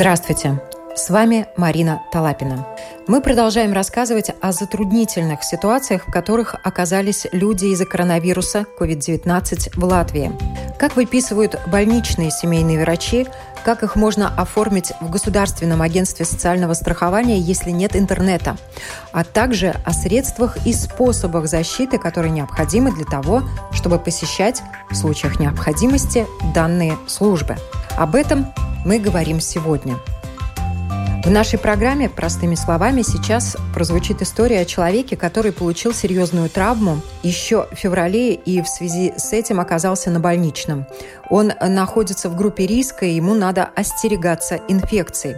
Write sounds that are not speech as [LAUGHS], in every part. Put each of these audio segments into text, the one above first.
Здравствуйте! С вами Марина Талапина. Мы продолжаем рассказывать о затруднительных ситуациях, в которых оказались люди из-за коронавируса COVID-19 в Латвии. Как выписывают больничные семейные врачи, как их можно оформить в Государственном агентстве социального страхования, если нет интернета, а также о средствах и способах защиты, которые необходимы для того, чтобы посещать в случаях необходимости данные службы. Об этом мы говорим сегодня. В нашей программе «Простыми словами» сейчас прозвучит история о человеке, который получил серьезную травму еще в феврале и в связи с этим оказался на больничном. Он находится в группе риска, и ему надо остерегаться инфекций.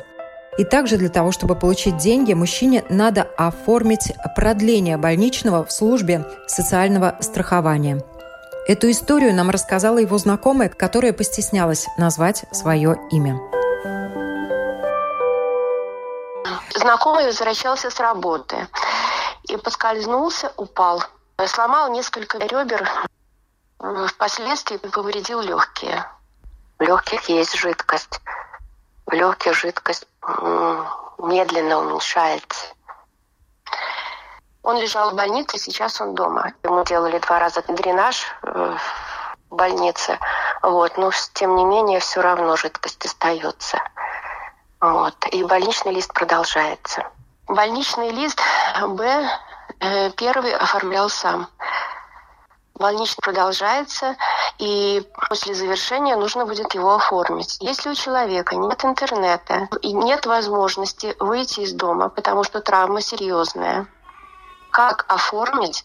И также для того, чтобы получить деньги, мужчине надо оформить продление больничного в службе социального страхования. Эту историю нам рассказала его знакомая, которая постеснялась назвать свое имя. Знакомый возвращался с работы и поскользнулся, упал. Сломал несколько ребер, впоследствии повредил легкие. В легких есть жидкость. В легких жидкость медленно уменьшается. Он лежал в больнице, сейчас он дома. Ему делали два раза дренаж э, в больнице. Вот. Но тем не менее все равно жидкость остается. Вот. И больничный лист продолжается. Больничный лист Б э, первый оформлял сам. Больничный продолжается, и после завершения нужно будет его оформить. Если у человека нет интернета и нет возможности выйти из дома, потому что травма серьезная, как оформить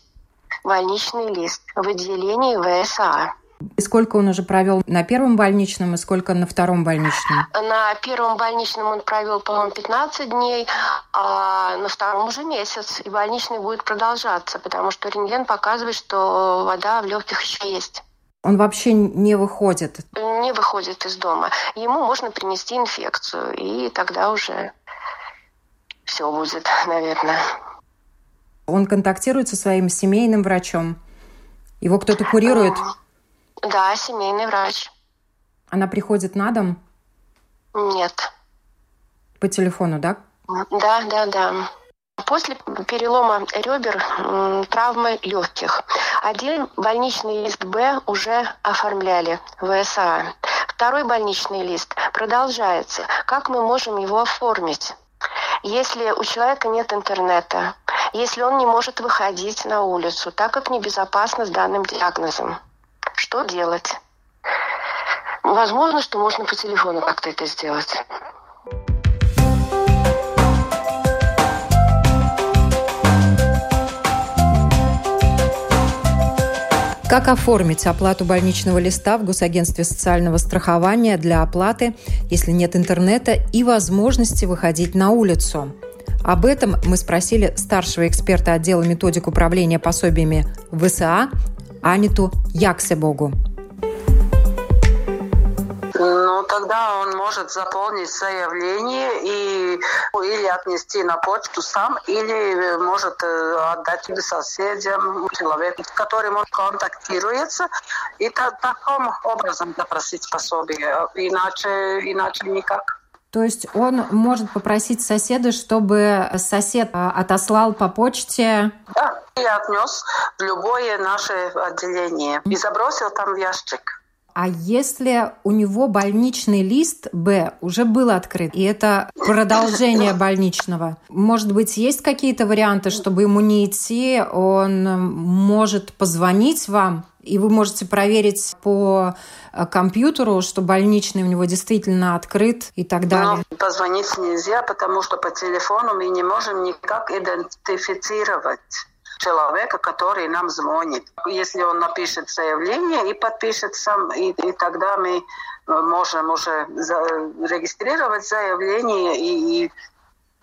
больничный лист в отделении ВСА. И сколько он уже провел на первом больничном и сколько на втором больничном? На первом больничном он провел, по-моему, 15 дней, а на втором уже месяц. И больничный будет продолжаться, потому что рентген показывает, что вода в легких еще есть. Он вообще не выходит? Не выходит из дома. Ему можно принести инфекцию, и тогда уже все будет, наверное. Он контактирует со своим семейным врачом? Его кто-то курирует? Да, семейный врач. Она приходит на дом? Нет. По телефону, да? Да, да, да. После перелома ребер травмы легких. Один больничный лист Б уже оформляли в ВСА. Второй больничный лист продолжается. Как мы можем его оформить? Если у человека нет интернета, если он не может выходить на улицу, так как небезопасно с данным диагнозом. Что делать? Возможно, что можно по телефону как-то это сделать. Как оформить оплату больничного листа в Госагентстве социального страхования для оплаты, если нет интернета и возможности выходить на улицу? Об этом мы спросили старшего эксперта отдела методик управления пособиями ВСА Аниту Яксебогу. Ну, тогда он может заполнить заявление и или отнести на почту сам, или может э, отдать соседям, человеку, с которым он контактируется, и так, таким образом запросить пособие. Иначе, иначе никак. То есть он может попросить соседа, чтобы сосед а, отослал по почте? Да, и отнес в любое наше отделение и забросил там в ящик. А если у него больничный лист Б уже был открыт, и это продолжение больничного, может быть, есть какие-то варианты, чтобы ему не идти, он может позвонить вам, и вы можете проверить по э, компьютеру, что больничный у него действительно открыт и так далее. Но позвонить нельзя, потому что по телефону мы не можем никак идентифицировать человека, который нам звонит. Если он напишет заявление и подпишет сам, и, и тогда мы можем уже регистрировать заявление и, и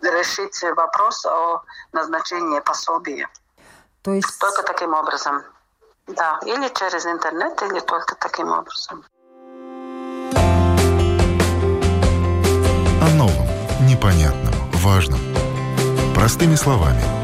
решить вопрос о назначении пособия. То есть... Только таким образом. Да, или через интернет, или только таким образом. О новом, непонятном, важном. Простыми словами.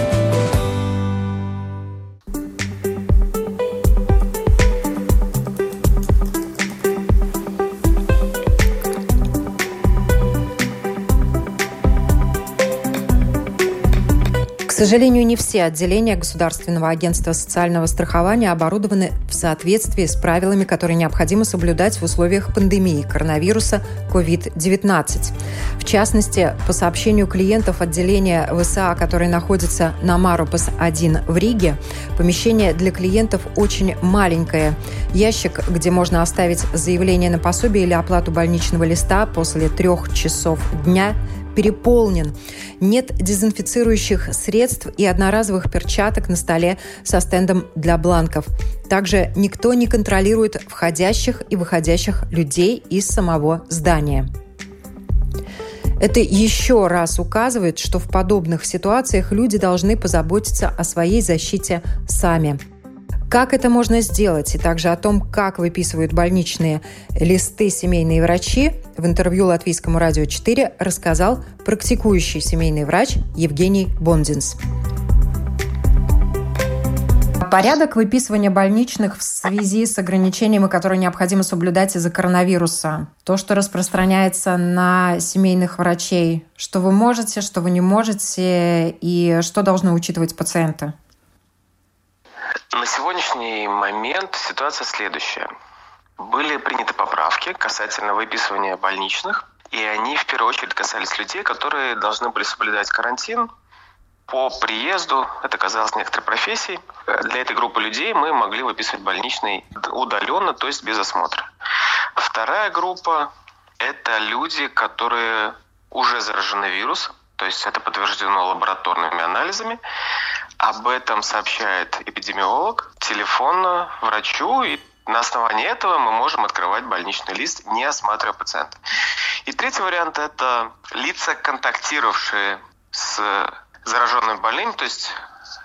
Сожалению, не все отделения Государственного агентства социального страхования оборудованы в соответствии с правилами, которые необходимо соблюдать в условиях пандемии коронавируса COVID-19. В частности, по сообщению клиентов отделения ВСА, который находится на Марупас-1 в Риге, помещение для клиентов очень маленькое. Ящик, где можно оставить заявление на пособие или оплату больничного листа после трех часов дня – переполнен. Нет дезинфицирующих средств и одноразовых перчаток на столе со стендом для бланков. Также никто не контролирует входящих и выходящих людей из самого здания. Это еще раз указывает, что в подобных ситуациях люди должны позаботиться о своей защите сами. Как это можно сделать, и также о том, как выписывают больничные листы семейные врачи, в интервью Латвийскому радио 4 рассказал практикующий семейный врач Евгений Бондинс. Порядок выписывания больничных в связи с ограничениями, которые необходимо соблюдать из-за коронавируса. То, что распространяется на семейных врачей. Что вы можете, что вы не можете и что должны учитывать пациенты. На сегодняшний момент ситуация следующая. Были приняты поправки касательно выписывания больничных, и они в первую очередь касались людей, которые должны были соблюдать карантин по приезду. Это казалось некоторой профессией. Для этой группы людей мы могли выписывать больничный удаленно, то есть без осмотра. Вторая группа – это люди, которые уже заражены вирусом, то есть это подтверждено лабораторными анализами. Об этом сообщает эпидемиолог телефонно врачу, и на основании этого мы можем открывать больничный лист, не осматривая пациента. И третий вариант – это лица, контактировавшие с зараженными больными, то есть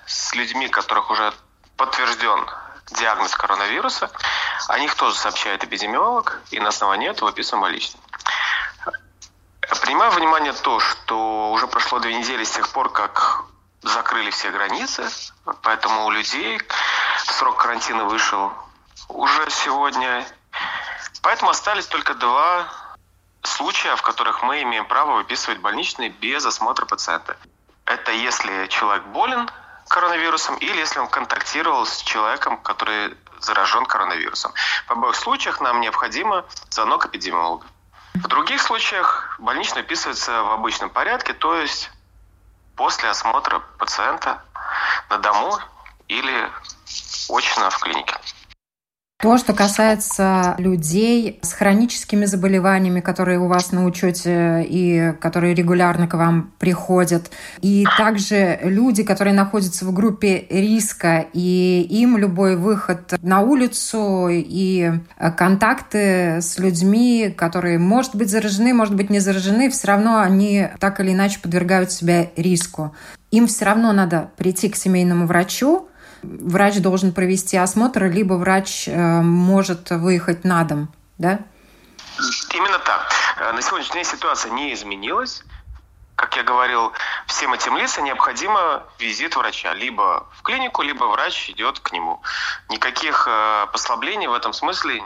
с людьми, которых уже подтвержден диагноз коронавируса. О них тоже сообщает эпидемиолог, и на основании этого выписываем больничный. Принимаю внимание то, что уже прошло две недели с тех пор, как закрыли все границы, поэтому у людей срок карантина вышел уже сегодня. Поэтому остались только два случая, в которых мы имеем право выписывать больничные без осмотра пациента. Это если человек болен коронавирусом или если он контактировал с человеком, который заражен коронавирусом. В обоих случаях нам необходимо звонок эпидемиолога. В других случаях больничный выписывается в обычном порядке, то есть после осмотра пациента на дому или очно в клинике. То, что касается людей с хроническими заболеваниями, которые у вас на учете и которые регулярно к вам приходят, и также люди, которые находятся в группе риска, и им любой выход на улицу и контакты с людьми, которые, может быть, заражены, может быть, не заражены, все равно они так или иначе подвергают себя риску. Им все равно надо прийти к семейному врачу, врач должен провести осмотр, либо врач э, может выехать на дом, да? Именно так. Э, на сегодняшний день ситуация не изменилась. Как я говорил, всем этим лицам необходимо визит врача. Либо в клинику, либо врач идет к нему. Никаких э, послаблений в этом смысле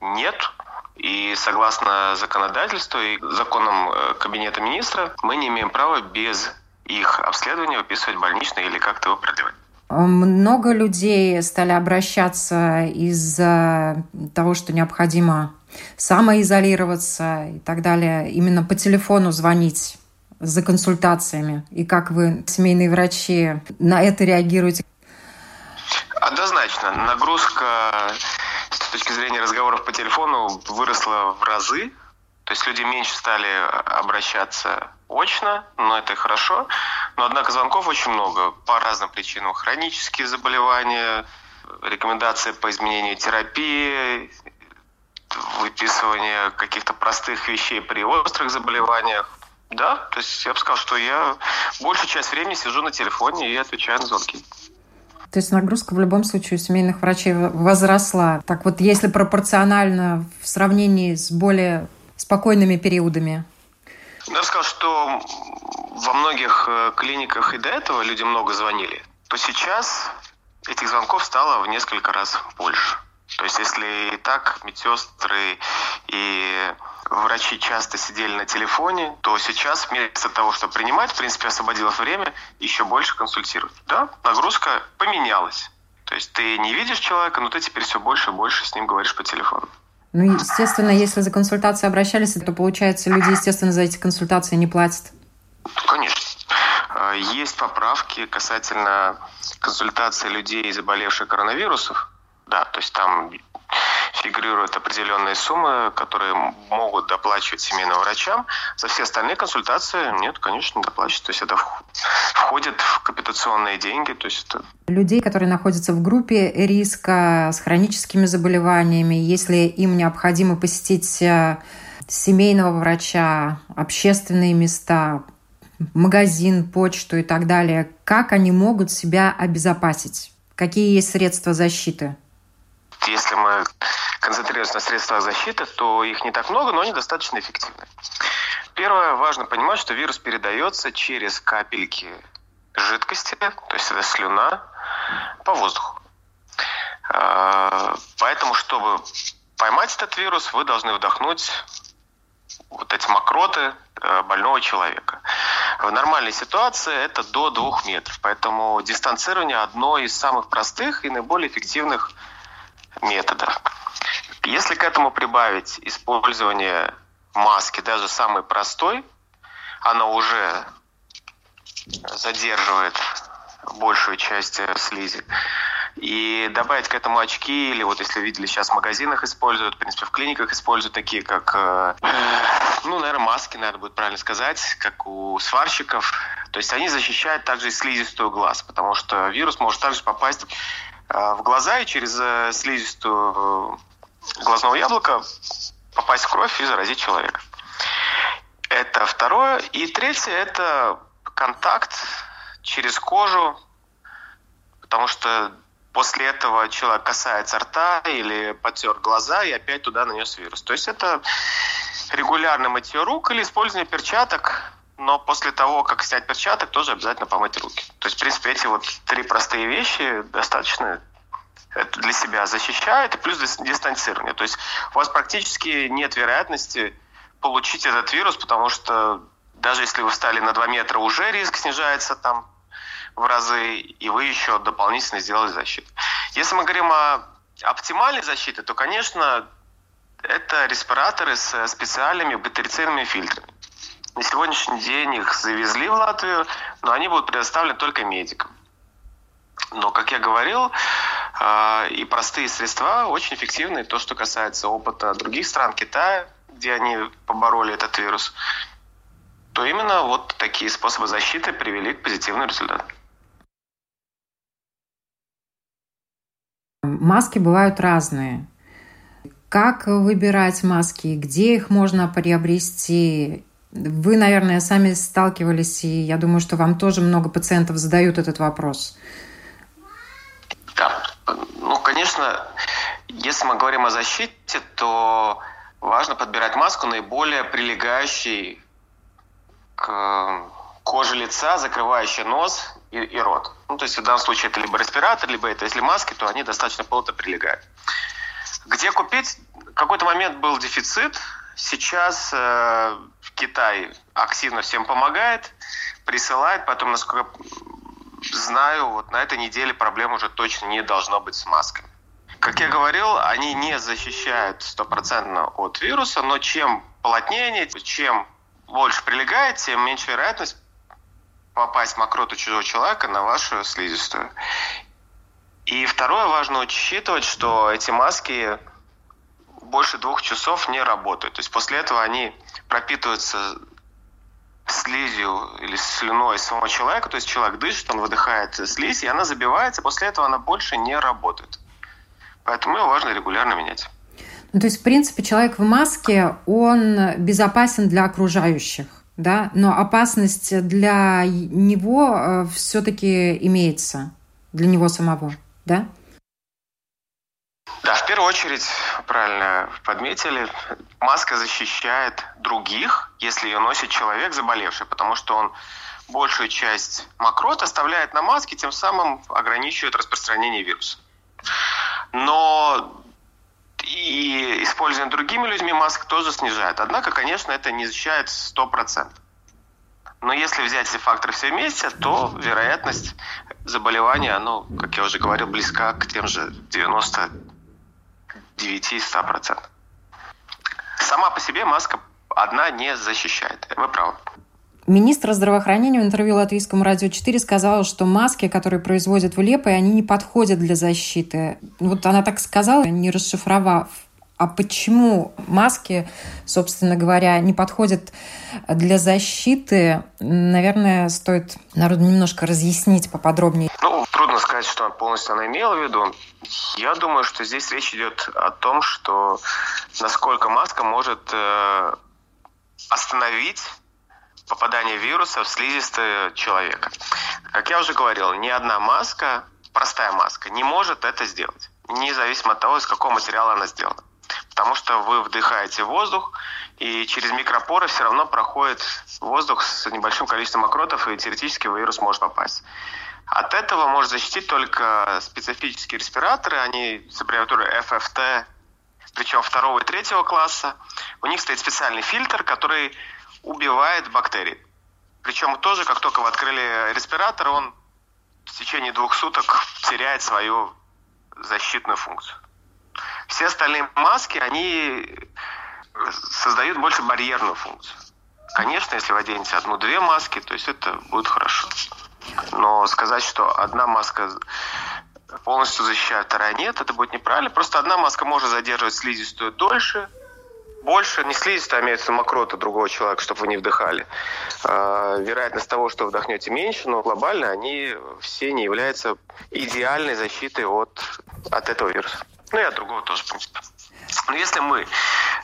нет. И согласно законодательству и законам Кабинета министра, мы не имеем права без их обследования выписывать больничный или как-то его продлевать. Много людей стали обращаться из-за того, что необходимо самоизолироваться и так далее, именно по телефону звонить за консультациями. И как вы, семейные врачи, на это реагируете? Однозначно. Нагрузка с точки зрения разговоров по телефону выросла в разы. То есть люди меньше стали обращаться очно, но это хорошо. Но, однако, звонков очень много по разным причинам. Хронические заболевания, рекомендации по изменению терапии, выписывание каких-то простых вещей при острых заболеваниях. Да, то есть я бы сказал, что я большую часть времени сижу на телефоне и отвечаю на звонки. То есть нагрузка в любом случае у семейных врачей возросла. Так вот, если пропорционально в сравнении с более спокойными периодами? Я сказал, что во многих э, клиниках и до этого люди много звонили, то сейчас этих звонков стало в несколько раз больше. То есть если и так медсестры и врачи часто сидели на телефоне, то сейчас вместо того, чтобы принимать, в принципе, освободилось время еще больше консультировать. Да, нагрузка поменялась. То есть ты не видишь человека, но ты теперь все больше и больше с ним говоришь по телефону. Ну, естественно, если за консультацией обращались, то, получается, люди, естественно, за эти консультации не платят. Конечно. А, есть поправки касательно консультации людей, заболевших коронавирусом. Да, то есть там фигурируют определенные суммы, которые могут доплачивать семейным врачам. За все остальные консультации нет, конечно, не доплачивать. То есть это входит в капитационные деньги. То есть это... Людей, которые находятся в группе риска с хроническими заболеваниями, если им необходимо посетить э, семейного врача, общественные места, магазин, почту и так далее, как они могут себя обезопасить? Какие есть средства защиты? Если мы концентрируемся на средствах защиты, то их не так много, но они достаточно эффективны. Первое, важно понимать, что вирус передается через капельки жидкости, то есть это слюна, по воздуху. А, поэтому, чтобы поймать этот вирус, вы должны вдохнуть вот эти мокроты э, больного человека. В нормальной ситуации это до двух метров. Поэтому дистанцирование одно из самых простых и наиболее эффективных методов. Если к этому прибавить использование маски, даже самой простой, она уже задерживает большую часть э, слизи. И добавить к этому очки, или вот если видели, сейчас в магазинах используют, в принципе, в клиниках используют такие, как, э, ну, наверное, маски, наверное, будет правильно сказать, как у сварщиков. То есть они защищают также и слизистую глаз, потому что вирус может также попасть э, в глаза и через слизистую глазного яблока попасть в кровь и заразить человека. Это второе. И третье – это контакт через кожу, потому что После этого человек касается рта или потер глаза и опять туда нанес вирус. То есть это регулярное мытье рук или использование перчаток, но после того, как снять перчаток, тоже обязательно помыть руки. То есть, в принципе, эти вот три простые вещи достаточно для себя защищает, плюс дистанцирование. То есть у вас практически нет вероятности получить этот вирус, потому что даже если вы встали на 2 метра, уже риск снижается там в разы, и вы еще дополнительно сделали защиту. Если мы говорим о оптимальной защите, то, конечно, это респираторы с специальными батерицидными фильтрами. На сегодняшний день их завезли в Латвию, но они будут предоставлены только медикам. Но, как я говорил, и простые средства очень эффективны. То, что касается опыта других стран, Китая, где они побороли этот вирус, то именно вот такие способы защиты привели к позитивному результату. Маски бывают разные. Как выбирать маски, где их можно приобрести? Вы, наверное, сами сталкивались, и я думаю, что вам тоже много пациентов задают этот вопрос. Ну, конечно, если мы говорим о защите, то важно подбирать маску наиболее прилегающей к коже лица, закрывающая нос и, и рот. Ну, то есть в данном случае это либо респиратор, либо это если маски, то они достаточно плотно прилегают. Где купить? Какой-то момент был дефицит. Сейчас э, Китай активно всем помогает, присылает. Потом, насколько знаю, вот на этой неделе проблем уже точно не должно быть с масками. Как я говорил, они не защищают стопроцентно от вируса, но чем плотнее, чем больше прилегает, тем меньше вероятность попасть мокроту чужого человека на вашу слизистую. И второе, важно учитывать, что эти маски больше двух часов не работают. То есть после этого они пропитываются слизью или слюной самого человека, то есть человек дышит, он выдыхает слизь, и она забивается, после этого она больше не работает. Поэтому ее важно регулярно менять. Ну, то есть, в принципе, человек в маске, он безопасен для окружающих, да, но опасность для него э, все-таки имеется, для него самого, да? Да, в первую очередь, правильно подметили, маска защищает других, если ее носит человек заболевший, потому что он большую часть мокрот оставляет на маске, тем самым ограничивает распространение вируса. Но и использование другими людьми масок тоже снижает. Однако, конечно, это не защищает 100%. Но если взять эти факторы все вместе, то вероятность заболевания, ну, как я уже говорил, близка к тем же 90 9-100%. Сама по себе маска одна не защищает. Вы правы. Министр здравоохранения в интервью Латвийскому радио 4 сказала, что маски, которые производят в Лепе, они не подходят для защиты. Вот она так сказала, не расшифровав. А почему маски, собственно говоря, не подходят для защиты? Наверное, стоит народу немножко разъяснить поподробнее. Ну, трудно сказать, что полностью она имела в виду. Я думаю, что здесь речь идет о том, что насколько маска может э, остановить попадание вируса в слизистое человека. Как я уже говорил, ни одна маска, простая маска, не может это сделать, независимо от того, из какого материала она сделана. Потому что вы вдыхаете воздух, и через микропоры все равно проходит воздух с небольшим количеством мокротов, и теоретически вирус может попасть. От этого может защитить только специфические респираторы, они с аббревиатурой FFT, причем второго и третьего класса. У них стоит специальный фильтр, который убивает бактерии. Причем тоже, как только вы открыли респиратор, он в течение двух суток теряет свою защитную функцию. Все остальные маски, они создают больше барьерную функцию. Конечно, если вы оденете одну-две маски, то есть это будет хорошо. Но сказать, что одна маска полностью защищает, вторая нет, это будет неправильно. Просто одна маска может задерживать слизистую дольше, больше, не слизистая, а имеется мокрота другого человека, чтобы вы не вдыхали. А, вероятность того, что вдохнете меньше, но глобально они все не являются идеальной защитой от, от этого вируса. Ну и от другого тоже, в принципе. Но если мы,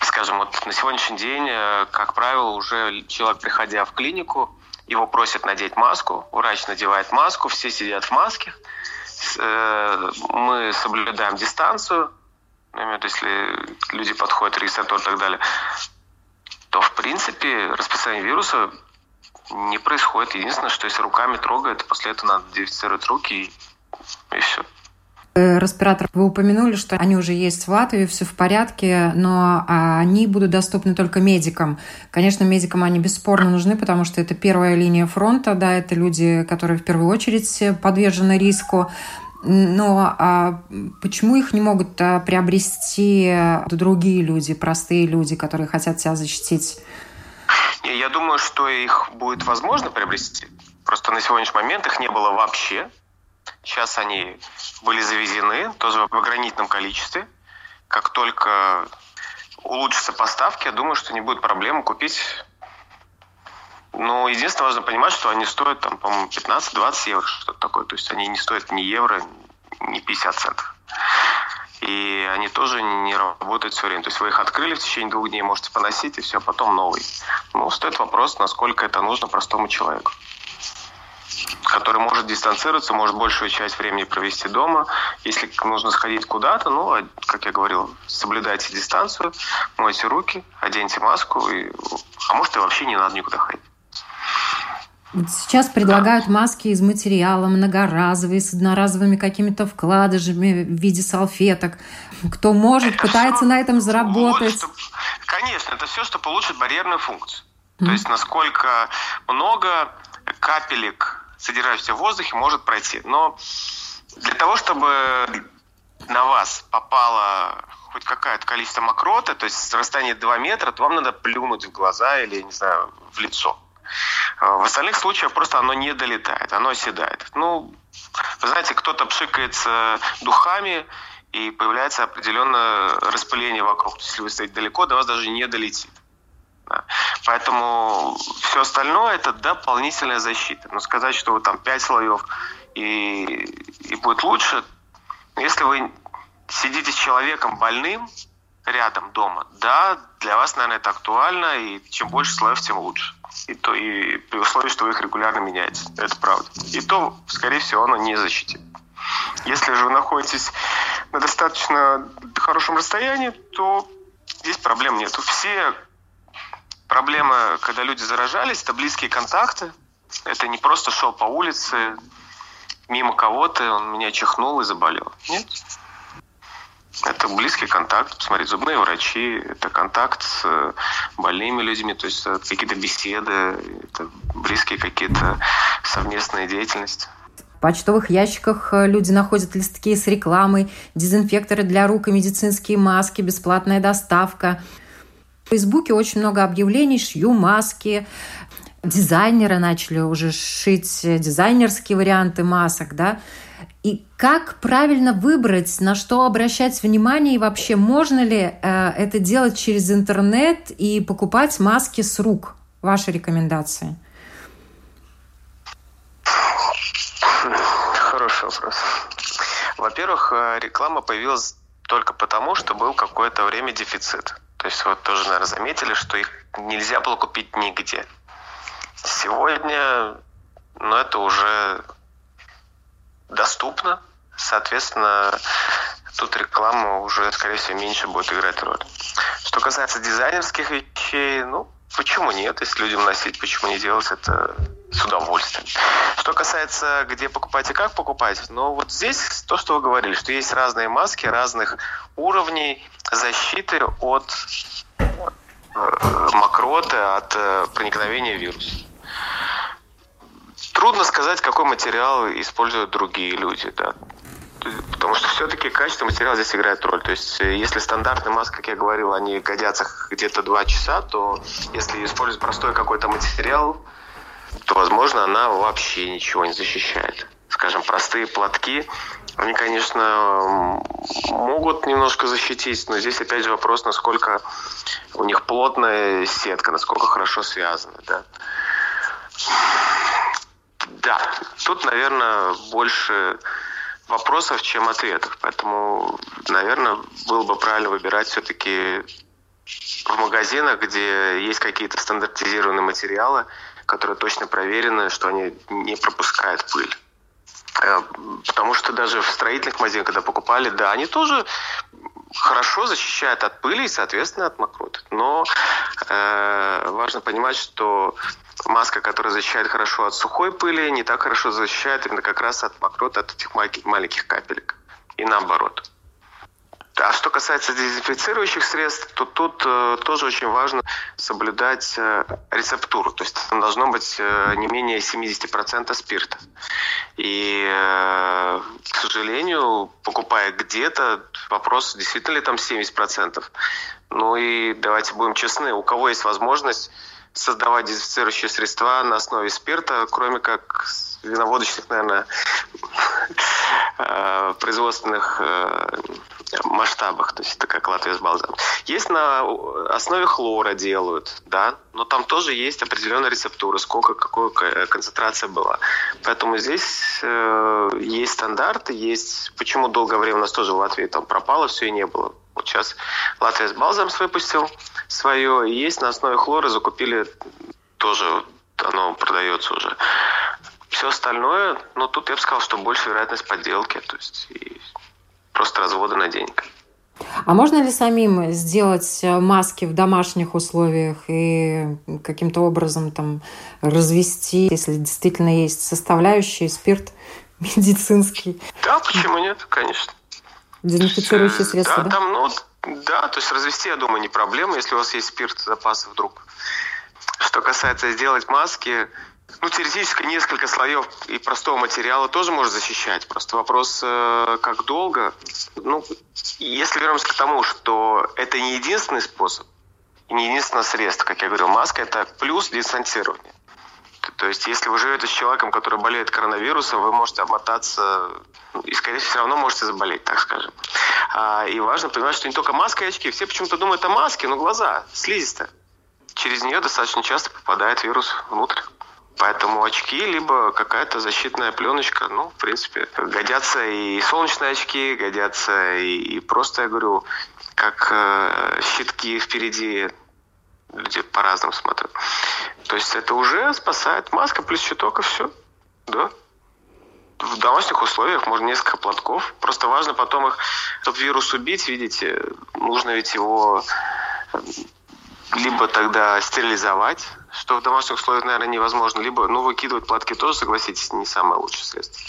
скажем, вот на сегодняшний день, э, как правило, уже человек, приходя в клинику, его просят надеть маску, врач надевает маску, все сидят в маске, э, мы соблюдаем дистанцию, ну, если люди подходят, регистратор и так далее, то, в принципе, распространение вируса не происходит. Единственное, что если руками трогает, после этого надо дезинфицировать руки и, и все. Э, респиратор. Вы упомянули, что они уже есть в Латвии, все в порядке, но а, они будут доступны только медикам. Конечно, медикам они бесспорно нужны, потому что это первая линия фронта, да, это люди, которые в первую очередь подвержены риску. Но а почему их не могут а, приобрести другие люди, простые люди, которые хотят себя защитить? Я думаю, что их будет возможно приобрести. Просто на сегодняшний момент их не было вообще. Сейчас они были завезены, тоже в ограниченном количестве. Как только улучшатся поставки, я думаю, что не будет проблем купить. Но единственное, важно понимать, что они стоят, там, по-моему, 15-20 евро, что-то такое. То есть они не стоят ни евро, ни 50 центов. И они тоже не работают все время. То есть вы их открыли в течение двух дней, можете поносить, и все, потом новый. Ну, стоит вопрос, насколько это нужно простому человеку который может дистанцироваться, может большую часть времени провести дома. Если нужно сходить куда-то, ну, а, как я говорил, соблюдайте дистанцию, мойте руки, оденьте маску, и, а может и вообще не надо никуда ходить. Сейчас предлагают маски из материала многоразовые, с одноразовыми какими-то вкладышами в виде салфеток. Кто может, это пытается на этом заработать. Улучшит, конечно, это все, что улучшит барьерную функцию. Mm. То есть насколько много капелек содержащийся в воздухе, может пройти. Но для того, чтобы на вас попало хоть какое-то количество мокроты, то есть с расстояния 2 метра, то вам надо плюнуть в глаза или, не знаю, в лицо. А в остальных случаях просто оно не долетает, оно оседает. Ну, вы знаете, кто-то пшикается духами, и появляется определенное распыление вокруг. Если вы стоите далеко, до вас даже не долетит. Да. Поэтому все остальное это дополнительная защита. Но сказать, что вы там 5 слоев и, и будет лучше, если вы сидите с человеком больным рядом дома, да, для вас, наверное, это актуально, и чем больше слоев, тем лучше. И то и при условии, что вы их регулярно меняете. Это правда. И то, скорее всего, оно не защитит. Если же вы находитесь на достаточно хорошем расстоянии, то здесь проблем нет. Все проблемы, когда люди заражались, это близкие контакты. Это не просто шел по улице, мимо кого-то, он меня чихнул и заболел. Нет. Это близкий контакт, посмотреть, зубные врачи, это контакт с э, больными людьми, то есть какие-то беседы, это близкие какие-то совместные деятельности. В почтовых ящиках э, люди находят листки с рекламой, дезинфекторы для рук и медицинские маски, бесплатная доставка. В Фейсбуке очень много объявлений, шью маски, дизайнеры начали уже шить дизайнерские варианты масок, да, и как правильно выбрать, на что обращать внимание и вообще можно ли э, это делать через интернет и покупать маски с рук? Ваши рекомендации? Хороший вопрос. Во-первых, э, реклама появилась только потому, что был какое-то время дефицит. То есть вот тоже, наверное, заметили, что их нельзя было купить нигде. Сегодня, ну, это уже доступно, соответственно, тут реклама уже, скорее всего, меньше будет играть роль. Что касается дизайнерских вещей, ну, почему нет? Если людям носить, почему не делать это с удовольствием. Что касается, где покупать и как покупать, ну, вот здесь то, что вы говорили, что есть разные маски разных уровней защиты от э, мокроты, от э, проникновения вируса. Трудно сказать, какой материал используют другие люди, да. Потому что все-таки качество материала здесь играет роль. То есть, э, если стандартные маски, как я говорил, они годятся где-то два часа, то если использовать простой какой-то материал, то, возможно, она вообще ничего не защищает. Скажем, простые платки, они, конечно, могут немножко защитить, но здесь опять же вопрос, насколько у них плотная сетка, насколько хорошо связаны, да. Да, тут, наверное, больше вопросов, чем ответов. Поэтому, наверное, было бы правильно выбирать все-таки в магазинах, где есть какие-то стандартизированные материалы, которые точно проверены, что они не пропускают пыль. Э, потому что даже в строительных магазинах, когда покупали, да, они тоже хорошо защищают от пыли и, соответственно, от мокроты. Но э, важно понимать, что маска, которая защищает хорошо от сухой пыли, не так хорошо защищает именно как раз от мокроты, от этих маленьких капелек. И наоборот. А что касается дезинфицирующих средств, то тут э, тоже очень важно соблюдать э, рецептуру. То есть там должно быть э, не менее 70% спирта. И, э, к сожалению, покупая где-то, вопрос, действительно ли там 70%. Ну и давайте будем честны, у кого есть возможность создавать дезинфицирующие средства на основе спирта, кроме как виноводочных, наверное, [LAUGHS] э, производственных э, масштабах, то есть это как Латвия с бальзам. Есть на основе хлора делают, да, но там тоже есть определенная рецептура, сколько, какая концентрация была. Поэтому здесь э, есть стандарты, есть... Почему долгое время у нас тоже в Латвии там пропало все и не было. Вот сейчас Латвия с Балзамс выпустил свое, и есть на основе хлора закупили тоже, оно продается уже. Все остальное, ну тут я бы сказал, что больше вероятность подделки, то есть и просто развода на денег. А можно ли самим сделать э, маски в домашних условиях и каким-то образом там развести, если действительно есть составляющие спирт [LAUGHS] медицинский? Да, почему нет, конечно. Дезинфицирующие средства, да? Да, там, ну, да, то есть развести, я думаю, не проблема, если у вас есть спирт запасы вдруг. Что касается сделать маски, ну, теоретически несколько слоев и простого материала тоже может защищать. Просто вопрос, э, как долго. Ну, если вернемся к тому, что это не единственный способ, не единственное средство, как я говорил, маска – это плюс дистанцирование. То есть, если вы живете с человеком, который болеет коронавирусом, вы можете обмотаться ну, и, скорее всего, все равно можете заболеть, так скажем. А, и важно понимать, что не только маска и очки. Все почему-то думают о маске, но глаза, слизистая через нее достаточно часто попадает вирус внутрь. Поэтому очки, либо какая-то защитная пленочка, ну, в принципе, годятся и солнечные очки, годятся и, и просто, я говорю, как э, щитки впереди. Люди по-разному смотрят. То есть это уже спасает маска плюс щиток и все. Да. В домашних условиях можно несколько платков. Просто важно потом их, чтобы вирус убить, видите, нужно ведь его либо тогда стерилизовать, что в домашних условиях, наверное, невозможно, либо, ну, выкидывать платки тоже, согласитесь, не самое лучшее средство.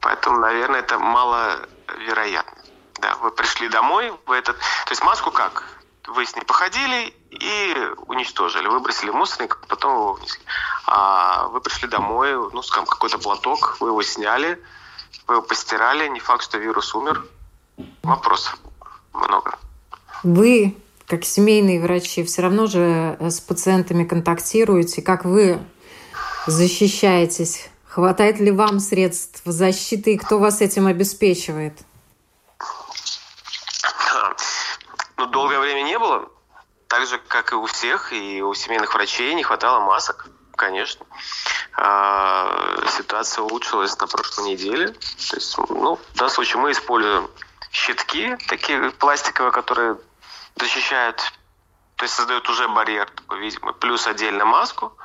Поэтому, наверное, это маловероятно. Да, вы пришли домой, вы этот... То есть маску как? Вы с ней походили и уничтожили. Выбросили мусорник, потом его внесли. А вы пришли домой, ну, скажем, какой-то платок, вы его сняли, вы его постирали, не факт, что вирус умер. Вопросов много. Вы как семейные врачи, все равно же э, с пациентами контактируете. Как вы защищаетесь? Хватает ли вам средств защиты и кто вас этим обеспечивает? [LAUGHS] Ну, долгое время не было. Так же, как и у всех, и у семейных врачей не хватало масок, конечно. А, ситуация улучшилась на прошлой неделе. То есть, ну, в данном случае мы используем щитки, такие пластиковые, которые защищают, то есть создают уже барьер такой видимый, плюс отдельно маску,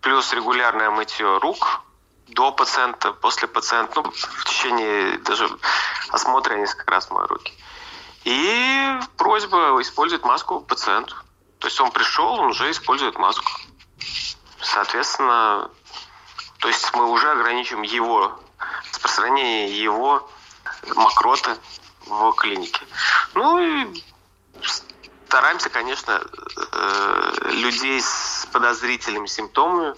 плюс регулярное мытье рук до пациента, после пациента, ну, в течение даже осмотра я несколько раз мою руки. И просьба использовать маску пациенту. То есть он пришел, он уже использует маску. Соответственно, то есть мы уже ограничим его распространение его мокроты в клинике. Ну и стараемся, конечно, э, людей с подозрительными симптомами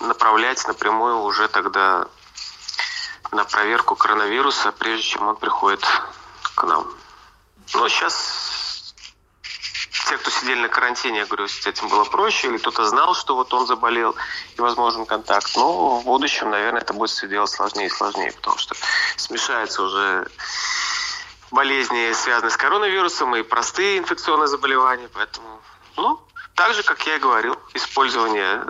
направлять напрямую уже тогда на проверку коронавируса, прежде чем он приходит к нам. Но сейчас те, кто сидели на карантине, я говорю, с этим было проще, или кто-то знал, что вот он заболел и возможен контакт. Но в будущем, наверное, это будет все делать сложнее и сложнее, потому что смешается уже болезни, связанные с коронавирусом, и простые инфекционные заболевания. Поэтому, ну, так же, как я и говорил, использование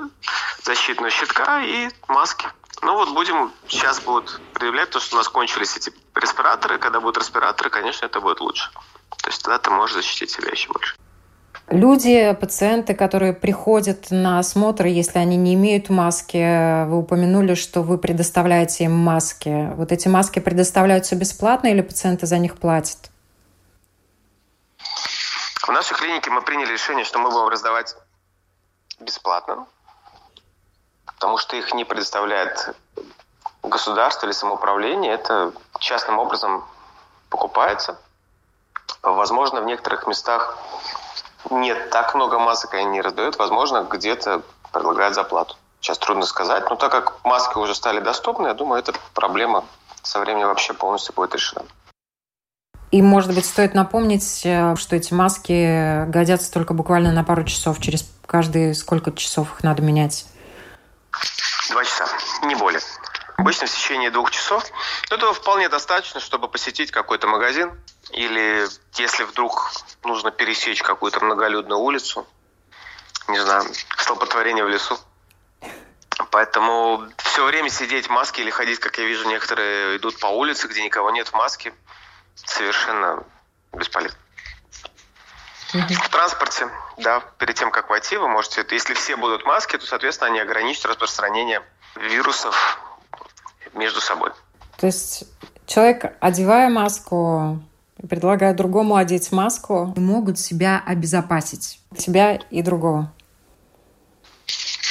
защитного щитка и маски. Ну вот будем, сейчас будут предъявлять то, что у нас кончились эти респираторы. Когда будут респираторы, конечно, это будет лучше. То есть тогда ты можешь защитить себя еще больше. Люди, пациенты, которые приходят на осмотр, если они не имеют маски, вы упомянули, что вы предоставляете им маски. Вот эти маски предоставляются бесплатно или пациенты за них платят? В нашей клинике мы приняли решение, что мы будем раздавать бесплатно, потому что их не предоставляет государство или самоуправление. Это частным образом покупается. Возможно, в некоторых местах нет так много масок они не раздают. Возможно, где-то предлагают заплату. Сейчас трудно сказать. Но так как маски уже стали доступны, я думаю, эта проблема со временем вообще полностью будет решена. И, может быть, стоит напомнить, э, что эти маски годятся только буквально на пару часов. Через каждые сколько часов их надо менять? Два часа, не более. Обычно в течение двух часов. Этого вполне достаточно, чтобы посетить какой-то магазин, или если вдруг нужно пересечь какую-то многолюдную улицу, не знаю, столпотворение в лесу. Поэтому все время сидеть в маске или ходить, как я вижу, некоторые идут по улице, где никого нет в маске, совершенно бесполезно. В транспорте, да, перед тем, как войти, вы можете, если все будут в маске, то, соответственно, они ограничат распространение вирусов между собой. То есть человек, одевая маску, предлагая другому одеть маску, могут себя обезопасить. Себя и другого.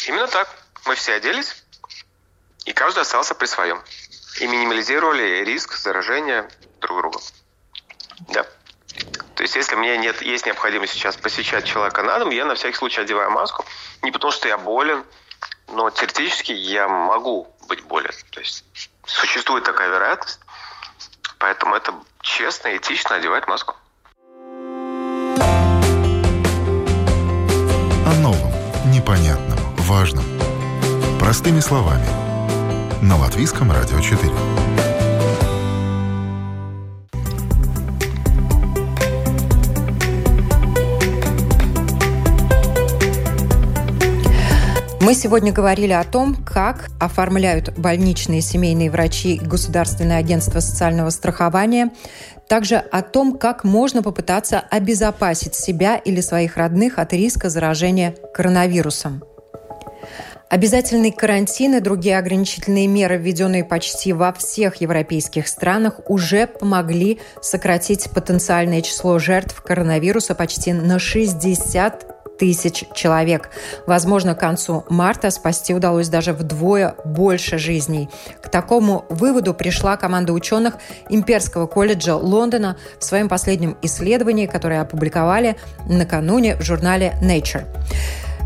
Именно так. Мы все оделись, и каждый остался при своем. И минимализировали риск заражения друг друга. Да. То есть, если мне нет, есть необходимость сейчас посещать человека на дом, я на всякий случай одеваю маску. Не потому, что я болен, но теоретически я могу быть болен. То есть, существует такая вероятность. Поэтому это честно и этично одевать маску. О новом, непонятном, важном. Простыми словами. На Латвийском радио 4. Мы сегодня говорили о том, как оформляют больничные семейные врачи и Государственное агентство социального страхования, также о том, как можно попытаться обезопасить себя или своих родных от риска заражения коронавирусом. Обязательный карантин и другие ограничительные меры, введенные почти во всех европейских странах, уже помогли сократить потенциальное число жертв коронавируса почти на 60 тысяч человек. Возможно, к концу марта спасти удалось даже вдвое больше жизней. К такому выводу пришла команда ученых Имперского колледжа Лондона в своем последнем исследовании, которое опубликовали накануне в журнале Nature.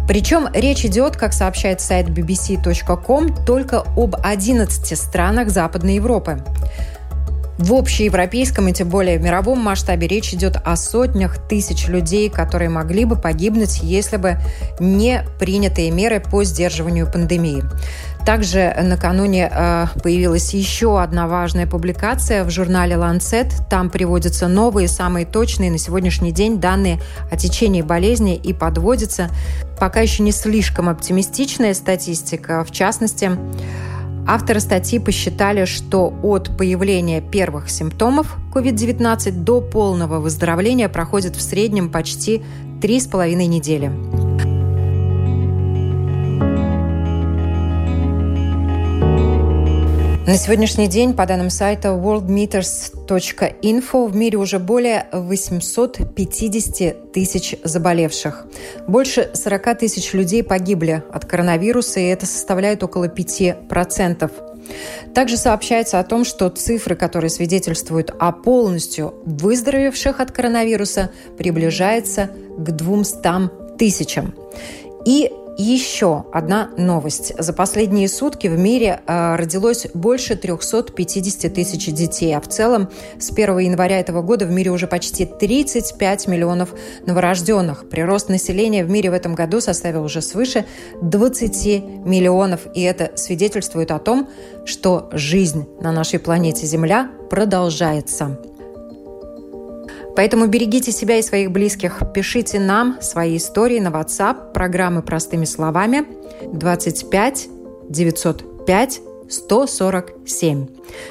Причем речь идет, как сообщает сайт bbc.com, только об 11 странах Западной Европы. В общеевропейском и тем более в мировом масштабе речь идет о сотнях тысяч людей, которые могли бы погибнуть, если бы не принятые меры по сдерживанию пандемии. Также накануне э, появилась еще одна важная публикация в журнале Lancet. Там приводятся новые, самые точные на сегодняшний день данные о течении болезни и подводится пока еще не слишком оптимистичная статистика. В частности, Авторы статьи посчитали, что от появления первых симптомов COVID-19 до полного выздоровления проходит в среднем почти 3,5 недели. На сегодняшний день, по данным сайта worldmeters.info, в мире уже более 850 тысяч заболевших. Больше 40 тысяч людей погибли от коронавируса, и это составляет около 5%. Также сообщается о том, что цифры, которые свидетельствуют о полностью выздоровевших от коронавируса, приближаются к 200 тысячам. И еще одна новость. За последние сутки в мире э, родилось больше 350 тысяч детей, а в целом с 1 января этого года в мире уже почти 35 миллионов новорожденных. Прирост населения в мире в этом году составил уже свыше 20 миллионов, и это свидетельствует о том, что жизнь на нашей планете Земля продолжается. Поэтому берегите себя и своих близких. Пишите нам свои истории на WhatsApp программы «Простыми словами» 25 905 147.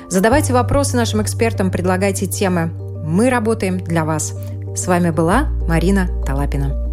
Задавайте вопросы нашим экспертам, предлагайте темы. Мы работаем для вас. С вами была Марина Талапина.